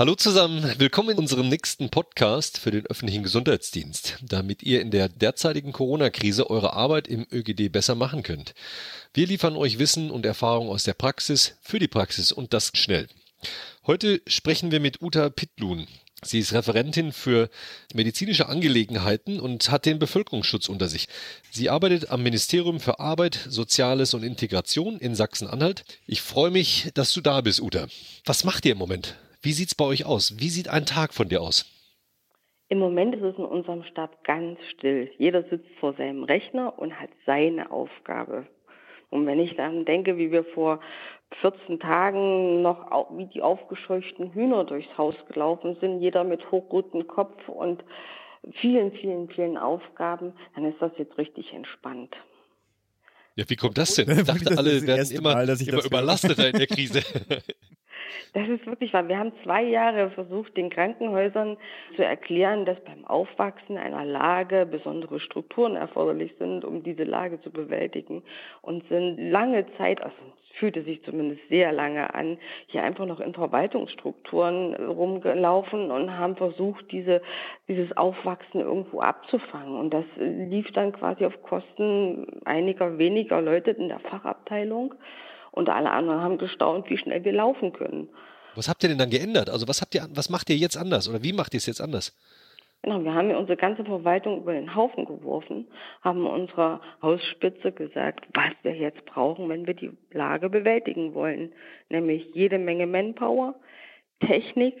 Hallo zusammen, willkommen in unserem nächsten Podcast für den öffentlichen Gesundheitsdienst, damit ihr in der derzeitigen Corona-Krise eure Arbeit im ÖGD besser machen könnt. Wir liefern euch Wissen und Erfahrung aus der Praxis für die Praxis und das schnell. Heute sprechen wir mit Uta Pittlun. Sie ist Referentin für medizinische Angelegenheiten und hat den Bevölkerungsschutz unter sich. Sie arbeitet am Ministerium für Arbeit, Soziales und Integration in Sachsen-Anhalt. Ich freue mich, dass du da bist, Uta. Was macht ihr im Moment? Wie sieht es bei euch aus? Wie sieht ein Tag von dir aus? Im Moment ist es in unserem Stab ganz still. Jeder sitzt vor seinem Rechner und hat seine Aufgabe. Und wenn ich dann denke, wie wir vor 14 Tagen noch wie die aufgescheuchten Hühner durchs Haus gelaufen sind, jeder mit hochrotem Kopf und vielen, vielen, vielen Aufgaben, dann ist das jetzt richtig entspannt. Ja, wie kommt das denn? Ich dachte, alle werden immer, Mal, immer überlastet in der Krise. Das ist wirklich wahr. Wir haben zwei Jahre versucht, den Krankenhäusern zu erklären, dass beim Aufwachsen einer Lage besondere Strukturen erforderlich sind, um diese Lage zu bewältigen und sind lange Zeit, also fühlte sich zumindest sehr lange an, hier einfach noch in Verwaltungsstrukturen rumgelaufen und haben versucht, diese, dieses Aufwachsen irgendwo abzufangen. Und das lief dann quasi auf Kosten einiger weniger Leute in der Fachabteilung. Und alle anderen haben gestaunt, wie schnell wir laufen können. Was habt ihr denn dann geändert? Also was habt ihr, was macht ihr jetzt anders oder wie macht ihr es jetzt anders? Genau, wir haben ja unsere ganze Verwaltung über den Haufen geworfen, haben unserer Hausspitze gesagt, was wir jetzt brauchen, wenn wir die Lage bewältigen wollen. Nämlich jede Menge Manpower, Technik,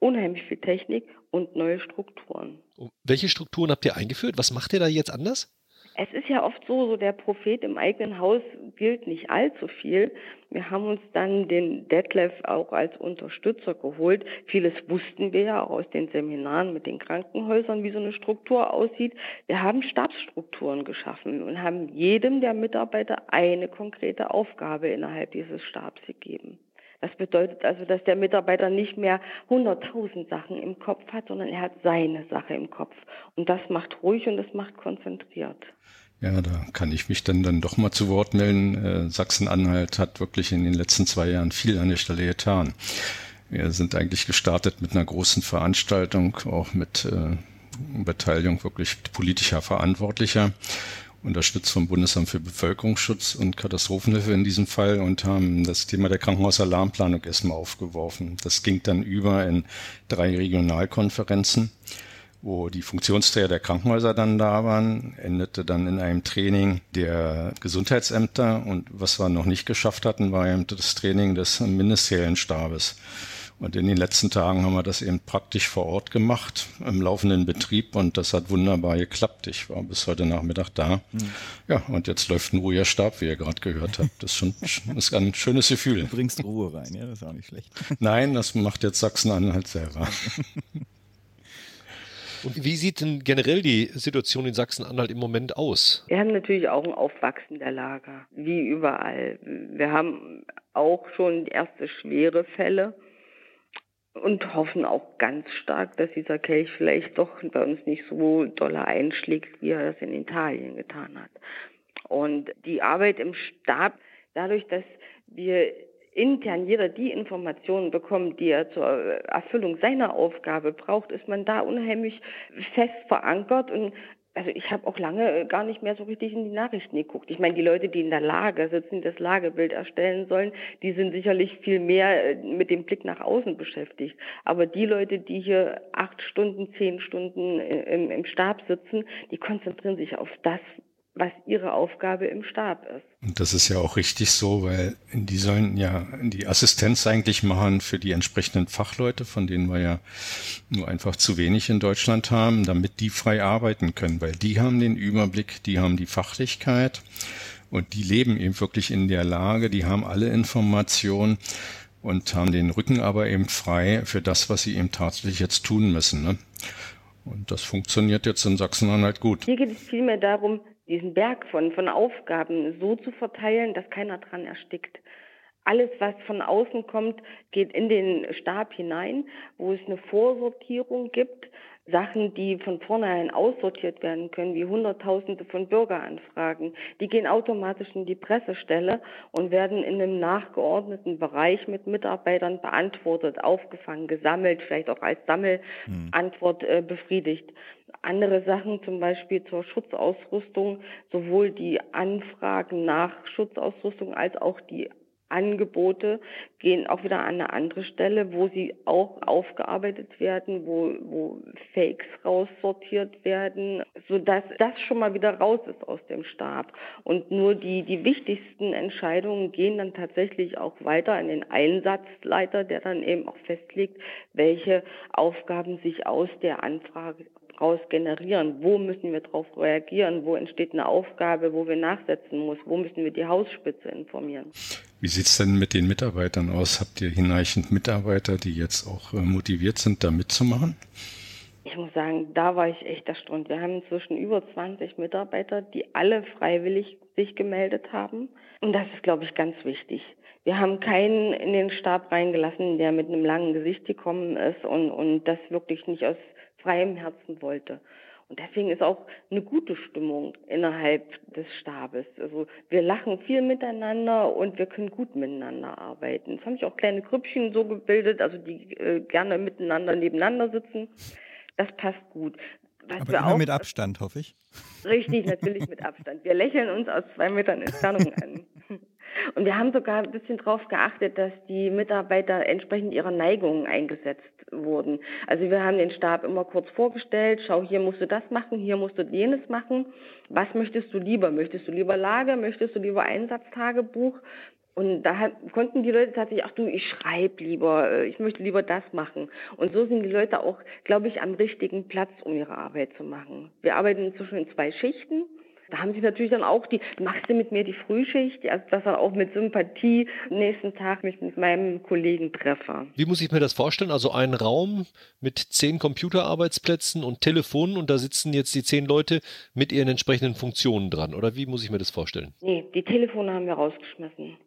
unheimlich viel Technik und neue Strukturen. Welche Strukturen habt ihr eingeführt? Was macht ihr da jetzt anders? Es ist ja oft so, so der Prophet im eigenen Haus gilt nicht allzu viel. Wir haben uns dann den Detlef auch als Unterstützer geholt. Vieles wussten wir ja auch aus den Seminaren mit den Krankenhäusern, wie so eine Struktur aussieht. Wir haben Stabsstrukturen geschaffen und haben jedem der Mitarbeiter eine konkrete Aufgabe innerhalb dieses Stabs gegeben. Das bedeutet also, dass der Mitarbeiter nicht mehr hunderttausend Sachen im Kopf hat, sondern er hat seine Sache im Kopf. Und das macht ruhig und das macht konzentriert. Ja, da kann ich mich dann, dann doch mal zu Wort melden. Äh, Sachsen-Anhalt hat wirklich in den letzten zwei Jahren viel an der Stelle getan. Wir sind eigentlich gestartet mit einer großen Veranstaltung, auch mit äh, Beteiligung wirklich politischer Verantwortlicher unterstützt vom Bundesamt für Bevölkerungsschutz und Katastrophenhilfe in diesem Fall und haben das Thema der Krankenhausalarmplanung erstmal aufgeworfen. Das ging dann über in drei Regionalkonferenzen, wo die Funktionsträger der Krankenhäuser dann da waren, endete dann in einem Training der Gesundheitsämter und was wir noch nicht geschafft hatten, war das Training des ministeriellen Stabes. Und in den letzten Tagen haben wir das eben praktisch vor Ort gemacht, im laufenden Betrieb und das hat wunderbar geklappt. Ich war bis heute Nachmittag da. Mhm. Ja, und jetzt läuft ein ruhiger Stab, wie ihr gerade gehört habt. Das ist schon ist ein schönes Gefühl. Du bringst Ruhe rein, ja, das ist auch nicht schlecht. Nein, das macht jetzt Sachsen-Anhalt selber. Und wie sieht denn generell die Situation in Sachsen-Anhalt im Moment aus? Wir haben natürlich auch ein Aufwachsen der Lager, wie überall. Wir haben auch schon erste schwere Fälle und hoffen auch ganz stark, dass dieser Kelch vielleicht doch bei uns nicht so doller einschlägt, wie er das in Italien getan hat. Und die Arbeit im Stab, dadurch, dass wir intern jeder die Informationen bekommt, die er zur Erfüllung seiner Aufgabe braucht, ist man da unheimlich fest verankert und also ich habe auch lange äh, gar nicht mehr so richtig in die Nachrichten geguckt. Ich meine, die Leute, die in der Lage sitzen, das Lagebild erstellen sollen, die sind sicherlich viel mehr äh, mit dem Blick nach außen beschäftigt. Aber die Leute, die hier acht Stunden, zehn Stunden äh, im, im Stab sitzen, die konzentrieren sich auf das, was ihre Aufgabe im Stab ist. Und das ist ja auch richtig so, weil die sollen ja die Assistenz eigentlich machen für die entsprechenden Fachleute, von denen wir ja nur einfach zu wenig in Deutschland haben, damit die frei arbeiten können, weil die haben den Überblick, die haben die Fachlichkeit und die leben eben wirklich in der Lage, die haben alle Informationen und haben den Rücken aber eben frei für das, was sie eben tatsächlich jetzt tun müssen. Ne? Und das funktioniert jetzt in Sachsen-Anhalt gut. Hier geht es vielmehr darum, diesen Berg von, von Aufgaben so zu verteilen, dass keiner dran erstickt. Alles, was von außen kommt, geht in den Stab hinein, wo es eine Vorsortierung gibt, Sachen, die von vornherein aussortiert werden können, wie Hunderttausende von Bürgeranfragen, die gehen automatisch in die Pressestelle und werden in einem nachgeordneten Bereich mit Mitarbeitern beantwortet, aufgefangen, gesammelt, vielleicht auch als Sammelantwort äh, befriedigt. Andere Sachen, zum Beispiel zur Schutzausrüstung, sowohl die Anfragen nach Schutzausrüstung als auch die Angebote gehen auch wieder an eine andere Stelle, wo sie auch aufgearbeitet werden, wo, wo Fakes raussortiert werden, so dass das schon mal wieder raus ist aus dem Stab. Und nur die, die wichtigsten Entscheidungen gehen dann tatsächlich auch weiter an den Einsatzleiter, der dann eben auch festlegt, welche Aufgaben sich aus der Anfrage raus generieren. Wo müssen wir darauf reagieren? Wo entsteht eine Aufgabe, wo wir nachsetzen muss? Wo müssen wir die Hausspitze informieren? Wie sieht es denn mit den Mitarbeitern aus? Habt ihr hinreichend Mitarbeiter, die jetzt auch äh, motiviert sind, da mitzumachen? Ich muss sagen, da war ich echt erstaunt. Wir haben inzwischen über 20 Mitarbeiter, die alle freiwillig sich gemeldet haben. Und das ist, glaube ich, ganz wichtig. Wir haben keinen in den Stab reingelassen, der mit einem langen Gesicht gekommen ist und, und das wirklich nicht aus freiem Herzen wollte. Und deswegen ist auch eine gute Stimmung innerhalb des Stabes. Also wir lachen viel miteinander und wir können gut miteinander arbeiten. Es haben sich auch kleine Grüppchen so gebildet, also die äh, gerne miteinander nebeneinander sitzen. Das passt gut. Was Aber immer auch, mit Abstand, hoffe ich. Richtig, natürlich mit Abstand. Wir lächeln uns aus zwei Metern Entfernung an. Und wir haben sogar ein bisschen darauf geachtet, dass die Mitarbeiter entsprechend ihrer Neigungen eingesetzt wurden. Also wir haben den Stab immer kurz vorgestellt, schau, hier musst du das machen, hier musst du jenes machen. Was möchtest du lieber? Möchtest du lieber Lage? Möchtest du lieber Einsatztagebuch? Und da konnten die Leute tatsächlich, ach du, ich schreibe lieber, äh, ich möchte lieber das machen. Und so sind die Leute auch, glaube ich, am richtigen Platz, um ihre Arbeit zu machen. Wir arbeiten inzwischen in zwei Schichten. Da haben sie natürlich dann auch die, machst du mit mir die Frühschicht, also dass dann auch mit Sympathie nächsten Tag mich mit meinem Kollegen treffe. Wie muss ich mir das vorstellen? Also ein Raum mit zehn Computerarbeitsplätzen und Telefonen und da sitzen jetzt die zehn Leute mit ihren entsprechenden Funktionen dran, oder wie muss ich mir das vorstellen? Nee, die Telefone haben wir rausgeschmissen.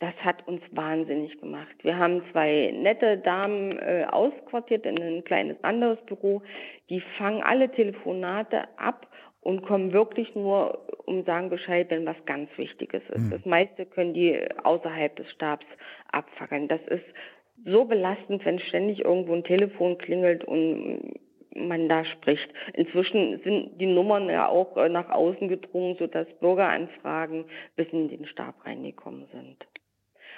Das hat uns wahnsinnig gemacht. Wir haben zwei nette Damen äh, ausquartiert in ein kleines anderes Büro. Die fangen alle Telefonate ab und kommen wirklich nur um sagen Bescheid, wenn was ganz Wichtiges ist. Mhm. Das meiste können die außerhalb des Stabs abfackeln. Das ist so belastend, wenn ständig irgendwo ein Telefon klingelt und man da spricht. Inzwischen sind die Nummern ja auch äh, nach außen gedrungen, sodass Bürgeranfragen bis in den Stab reingekommen sind.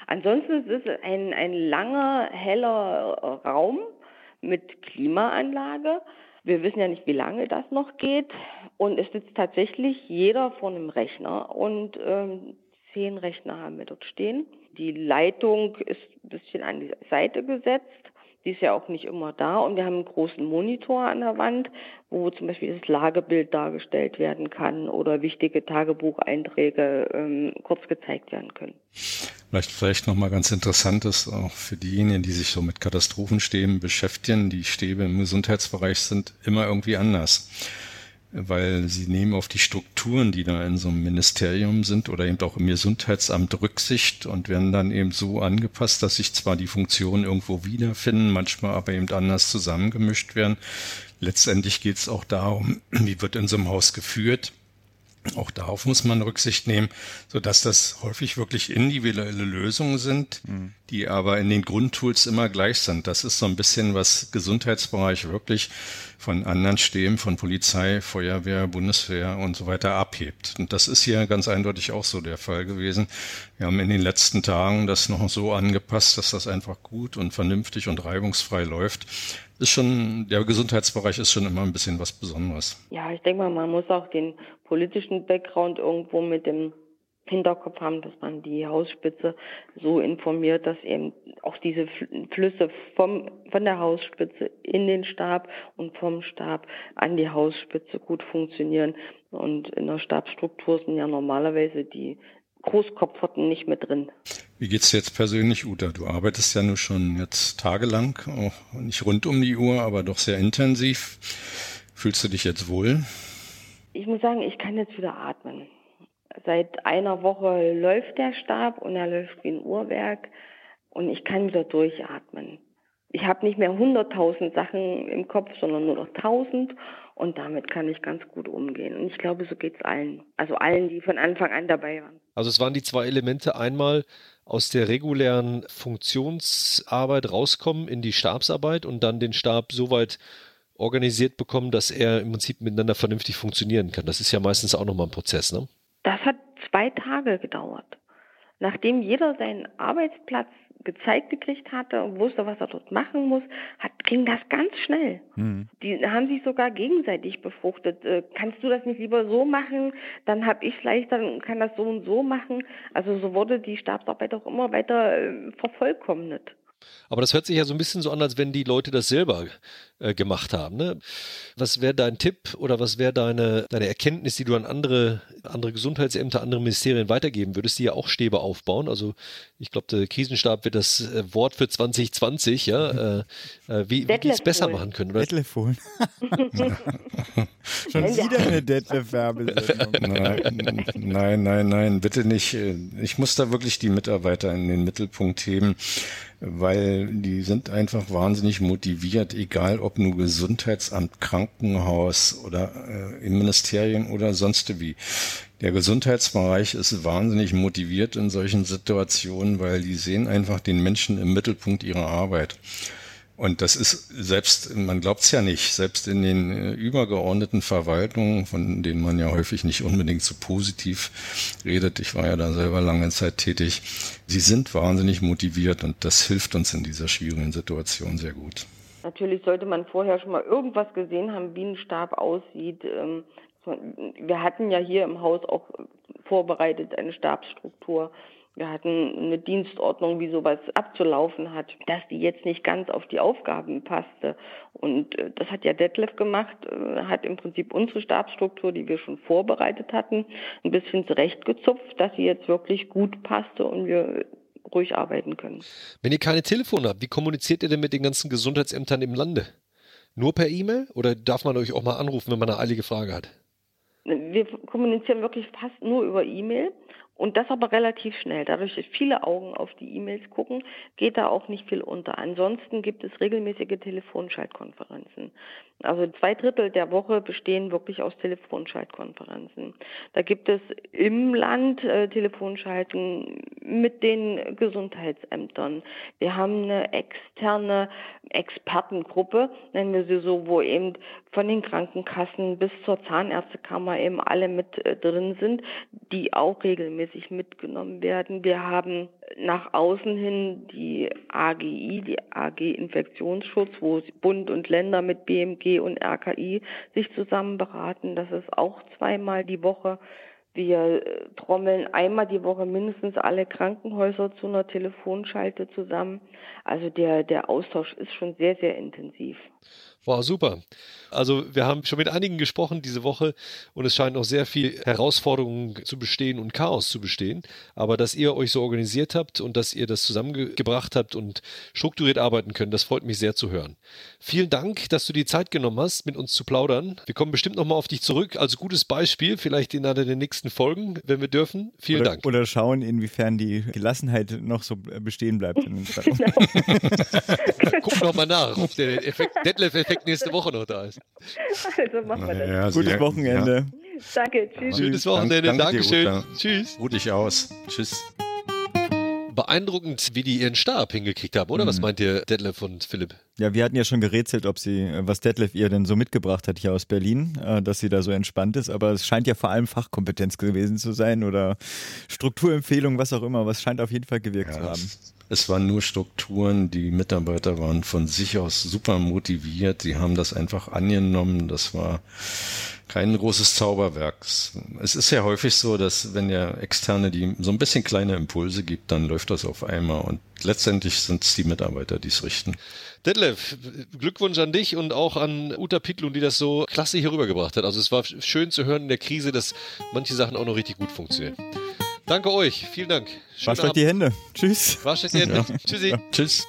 Ansonsten ist es ein, ein langer, heller Raum mit Klimaanlage. Wir wissen ja nicht, wie lange das noch geht. Und es sitzt tatsächlich jeder vor einem Rechner und ähm, zehn Rechner haben wir dort stehen. Die Leitung ist ein bisschen an die Seite gesetzt. Die ist ja auch nicht immer da. Und wir haben einen großen Monitor an der Wand, wo zum Beispiel das Lagebild dargestellt werden kann oder wichtige Tagebucheinträge ähm, kurz gezeigt werden können. Vielleicht, vielleicht nochmal ganz interessant ist, auch für diejenigen, die sich so mit Katastrophenstäben beschäftigen, die Stäbe im Gesundheitsbereich sind immer irgendwie anders weil sie nehmen auf die Strukturen, die da in so einem Ministerium sind oder eben auch im Gesundheitsamt Rücksicht und werden dann eben so angepasst, dass sich zwar die Funktionen irgendwo wiederfinden, manchmal aber eben anders zusammengemischt werden. Letztendlich geht es auch darum, wie wird in so einem Haus geführt auch darauf muss man Rücksicht nehmen, so dass das häufig wirklich individuelle Lösungen sind, mhm. die aber in den Grundtools immer gleich sind. Das ist so ein bisschen, was Gesundheitsbereich wirklich von anderen Stäben, von Polizei, Feuerwehr, Bundeswehr und so weiter abhebt. Und das ist hier ganz eindeutig auch so der Fall gewesen. Wir haben in den letzten Tagen das noch so angepasst, dass das einfach gut und vernünftig und reibungsfrei läuft ist schon, der Gesundheitsbereich ist schon immer ein bisschen was Besonderes. Ja, ich denke mal, man muss auch den politischen Background irgendwo mit dem Hinterkopf haben, dass man die Hausspitze so informiert, dass eben auch diese Flüsse vom, von der Hausspitze in den Stab und vom Stab an die Hausspitze gut funktionieren. Und in der Stabsstruktur sind ja normalerweise die Großkopferten nicht mit drin. Wie geht's dir jetzt persönlich, Uta? Du arbeitest ja nur schon jetzt tagelang, auch nicht rund um die Uhr, aber doch sehr intensiv. Fühlst du dich jetzt wohl? Ich muss sagen, ich kann jetzt wieder atmen. Seit einer Woche läuft der Stab und er läuft wie ein Uhrwerk und ich kann wieder durchatmen. Ich habe nicht mehr 100.000 Sachen im Kopf, sondern nur noch 1.000 und damit kann ich ganz gut umgehen. Und ich glaube, so geht es allen. Also allen, die von Anfang an dabei waren. Also es waren die zwei Elemente. Einmal aus der regulären Funktionsarbeit rauskommen in die Stabsarbeit und dann den Stab so weit organisiert bekommen, dass er im Prinzip miteinander vernünftig funktionieren kann. Das ist ja meistens auch nochmal ein Prozess, ne? Das hat zwei Tage gedauert. Nachdem jeder seinen Arbeitsplatz gezeigt gekriegt hatte und wusste, was er dort machen muss, hat, ging das ganz schnell. Mhm. Die haben sich sogar gegenseitig befruchtet. Äh, kannst du das nicht lieber so machen? Dann habe ich leichter und kann das so und so machen. Also so wurde die Stabsarbeit auch immer weiter äh, vervollkommnet. Aber das hört sich ja so ein bisschen so an, als wenn die Leute das selber äh, gemacht haben. Ne? Was wäre dein Tipp oder was wäre deine, deine Erkenntnis, die du an andere, andere Gesundheitsämter, andere Ministerien weitergeben würdest, die ja auch Stäbe aufbauen? Also ich glaube, der Krisenstab wird das äh, Wort für 2020, ja. Äh, äh, wie, wie die es besser machen können. Oder? Detlef holen. Schon wieder eine Detlef-Werbesendung. Nein, nein, nein, nein, bitte nicht. Ich muss da wirklich die Mitarbeiter in den Mittelpunkt heben weil die sind einfach wahnsinnig motiviert, egal ob nur Gesundheitsamt, Krankenhaus oder äh, im Ministerien oder sonst wie. Der Gesundheitsbereich ist wahnsinnig motiviert in solchen Situationen, weil die sehen einfach den Menschen im Mittelpunkt ihrer Arbeit. Und das ist selbst, man glaubt es ja nicht, selbst in den äh, übergeordneten Verwaltungen, von denen man ja häufig nicht unbedingt so positiv redet, ich war ja da selber lange Zeit tätig, sie sind wahnsinnig motiviert und das hilft uns in dieser schwierigen Situation sehr gut. Natürlich sollte man vorher schon mal irgendwas gesehen haben, wie ein Stab aussieht. Ähm, wir hatten ja hier im Haus auch vorbereitet eine Stabsstruktur wir hatten eine Dienstordnung, wie sowas abzulaufen hat, dass die jetzt nicht ganz auf die Aufgaben passte. Und äh, das hat ja Detlef gemacht, äh, hat im Prinzip unsere Stabsstruktur, die wir schon vorbereitet hatten, ein bisschen zurechtgezupft, dass sie jetzt wirklich gut passte und wir ruhig arbeiten können. Wenn ihr keine Telefone habt, wie kommuniziert ihr denn mit den ganzen Gesundheitsämtern im Lande? Nur per E-Mail oder darf man euch auch mal anrufen, wenn man eine eilige Frage hat? Wir kommunizieren wirklich fast nur über E-Mail. Und das aber relativ schnell. Dadurch, dass viele Augen auf die E-Mails gucken, geht da auch nicht viel unter. Ansonsten gibt es regelmäßige Telefonschaltkonferenzen. Also zwei Drittel der Woche bestehen wirklich aus Telefonschaltkonferenzen. Da gibt es im Land äh, Telefonschalten mit den Gesundheitsämtern. Wir haben eine externe Expertengruppe, nennen wir sie so, wo eben von den Krankenkassen bis zur Zahnärztekammer eben alle mit äh, drin sind, die auch regelmäßig mitgenommen werden. Wir haben nach außen hin die AGI, die AG Infektionsschutz, wo Bund und Länder mit BMG und RKI sich zusammen beraten. Das ist auch zweimal die Woche. Wir äh, trommeln einmal die Woche mindestens alle Krankenhäuser zu einer Telefonschalte zusammen. Also der, der Austausch ist schon sehr, sehr intensiv. Wow, super. Also wir haben schon mit einigen gesprochen diese Woche und es scheint noch sehr viel Herausforderungen zu bestehen und Chaos zu bestehen. Aber dass ihr euch so organisiert habt und dass ihr das zusammengebracht habt und strukturiert arbeiten könnt, das freut mich sehr zu hören. Vielen Dank, dass du die Zeit genommen hast, mit uns zu plaudern. Wir kommen bestimmt nochmal auf dich zurück als gutes Beispiel, vielleicht in einer der nächsten Folgen, wenn wir dürfen. Vielen oder, Dank. Oder schauen, inwiefern die Gelassenheit noch so bestehen bleibt. genau. Guck nochmal nach, ob der Effekt, Detlef-Effekt Effekt nächste Woche noch da ist. Also machen wir das. Ja, Gutes Wochenende. Ja. Danke, tschüss. Schönes Wochenende, Dank, Dankeschön. Dir, tschüss. Ruh dich aus. Tschüss. Beeindruckend, wie die ihren Stab hingekriegt haben, oder? Mhm. Was meint ihr, Detlef und Philipp? Ja, wir hatten ja schon gerätselt, ob sie, was Detlef ihr denn so mitgebracht hat hier aus Berlin, äh, dass sie da so entspannt ist. Aber es scheint ja vor allem Fachkompetenz gewesen zu sein oder Strukturempfehlung, was auch immer. Was scheint auf jeden Fall gewirkt ja, zu haben. Es waren nur Strukturen, die Mitarbeiter waren von sich aus super motiviert, sie haben das einfach angenommen, das war kein großes Zauberwerk. Es ist ja häufig so, dass wenn der Externe die so ein bisschen kleine Impulse gibt, dann läuft das auf einmal und letztendlich sind es die Mitarbeiter, die es richten. Detlef, Glückwunsch an dich und auch an Uta Piklun, die das so klasse hier rübergebracht hat. Also es war schön zu hören in der Krise, dass manche Sachen auch noch richtig gut funktionieren. Danke euch. Vielen Dank. Wascht euch die Hände. Tschüss. Wascht euch die Hände. Ja. Tschüssi. Ja. Tschüss.